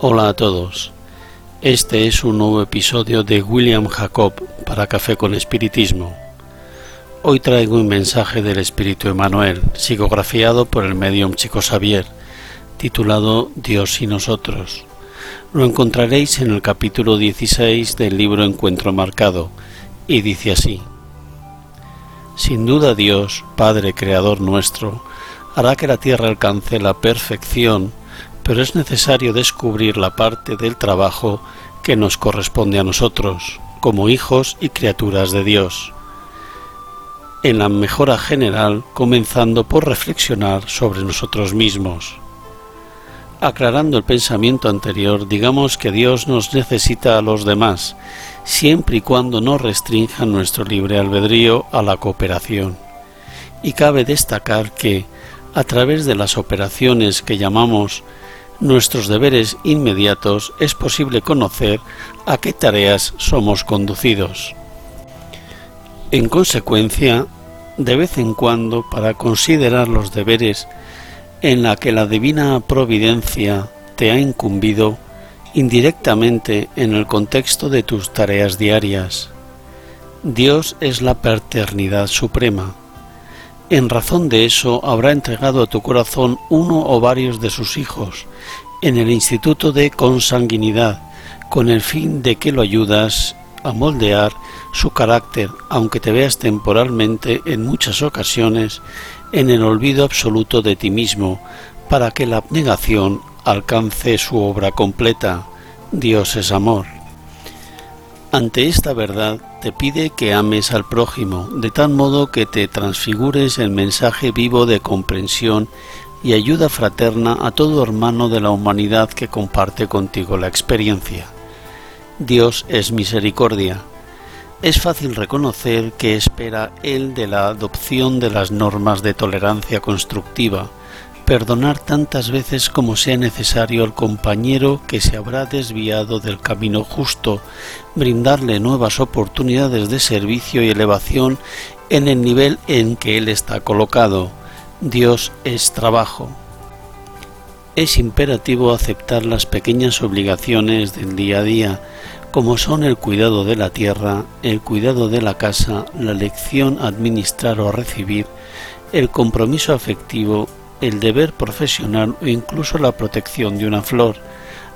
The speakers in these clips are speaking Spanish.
Hola a todos. Este es un nuevo episodio de William Jacob para Café con Espiritismo. Hoy traigo un mensaje del Espíritu Emanuel, psicografiado por el medium Chico Xavier, titulado Dios y nosotros. Lo encontraréis en el capítulo 16 del libro Encuentro Marcado, y dice así. Sin duda Dios, Padre Creador nuestro, hará que la tierra alcance la perfección, pero es necesario descubrir la parte del trabajo que nos corresponde a nosotros, como hijos y criaturas de Dios. En la mejora general, comenzando por reflexionar sobre nosotros mismos. Aclarando el pensamiento anterior, digamos que Dios nos necesita a los demás, siempre y cuando no restrinja nuestro libre albedrío a la cooperación. Y cabe destacar que, a través de las operaciones que llamamos nuestros deberes inmediatos, es posible conocer a qué tareas somos conducidos. En consecuencia, de vez en cuando, para considerar los deberes en la que la divina providencia te ha incumbido indirectamente en el contexto de tus tareas diarias. Dios es la paternidad suprema. En razón de eso habrá entregado a tu corazón uno o varios de sus hijos en el instituto de consanguinidad, con el fin de que lo ayudas a moldear su carácter, aunque te veas temporalmente en muchas ocasiones en el olvido absoluto de ti mismo, para que la abnegación alcance su obra completa. Dios es amor. Ante esta verdad te pide que ames al prójimo, de tal modo que te transfigures el mensaje vivo de comprensión y ayuda fraterna a todo hermano de la humanidad que comparte contigo la experiencia. Dios es misericordia, es fácil reconocer que espera Él de la adopción de las normas de tolerancia constructiva, perdonar tantas veces como sea necesario al compañero que se habrá desviado del camino justo, brindarle nuevas oportunidades de servicio y elevación en el nivel en que Él está colocado. Dios es trabajo. Es imperativo aceptar las pequeñas obligaciones del día a día, como son el cuidado de la tierra, el cuidado de la casa, la lección administrar o recibir, el compromiso afectivo, el deber profesional o incluso la protección de una flor,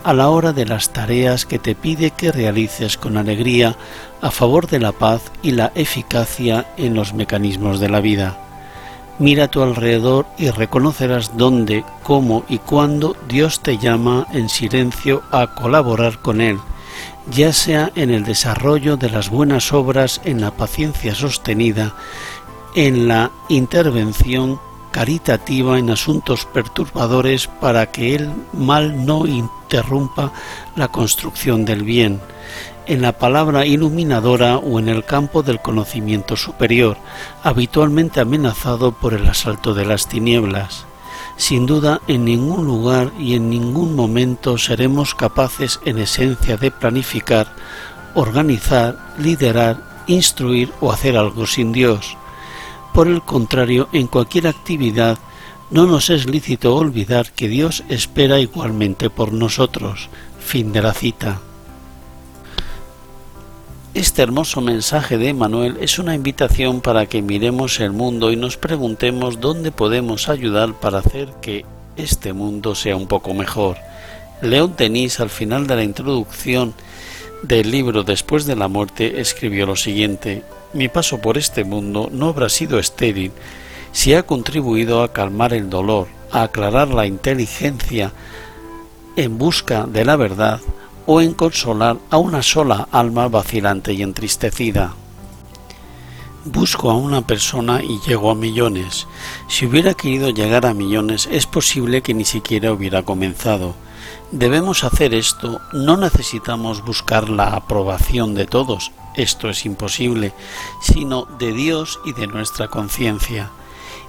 a la hora de las tareas que te pide que realices con alegría a favor de la paz y la eficacia en los mecanismos de la vida. Mira a tu alrededor y reconocerás dónde, cómo y cuándo Dios te llama en silencio a colaborar con Él ya sea en el desarrollo de las buenas obras, en la paciencia sostenida, en la intervención caritativa en asuntos perturbadores para que el mal no interrumpa la construcción del bien, en la palabra iluminadora o en el campo del conocimiento superior, habitualmente amenazado por el asalto de las tinieblas. Sin duda, en ningún lugar y en ningún momento seremos capaces en esencia de planificar, organizar, liderar, instruir o hacer algo sin Dios. Por el contrario, en cualquier actividad no nos es lícito olvidar que Dios espera igualmente por nosotros. Fin de la cita. Este hermoso mensaje de Manuel es una invitación para que miremos el mundo y nos preguntemos dónde podemos ayudar para hacer que este mundo sea un poco mejor. León Denis al final de la introducción del libro Después de la muerte escribió lo siguiente Mi paso por este mundo no habrá sido estéril si ha contribuido a calmar el dolor, a aclarar la inteligencia en busca de la verdad, o en consolar a una sola alma vacilante y entristecida. Busco a una persona y llego a millones. Si hubiera querido llegar a millones es posible que ni siquiera hubiera comenzado. Debemos hacer esto, no necesitamos buscar la aprobación de todos, esto es imposible, sino de Dios y de nuestra conciencia.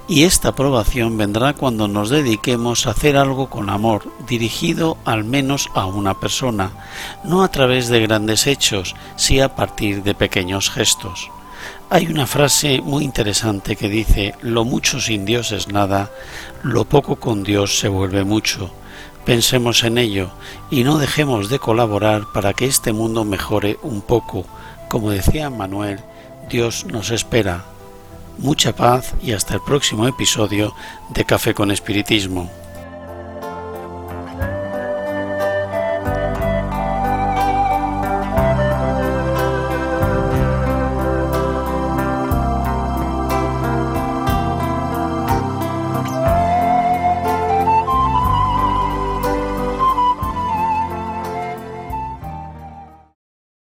Y esta aprobación vendrá cuando nos dediquemos a hacer algo con amor, dirigido al menos a una persona, no a través de grandes hechos, sí a partir de pequeños gestos. Hay una frase muy interesante que dice, lo mucho sin Dios es nada, lo poco con Dios se vuelve mucho. Pensemos en ello y no dejemos de colaborar para que este mundo mejore un poco. Como decía Manuel, Dios nos espera. Mucha paz y hasta el próximo episodio de Café con Espiritismo.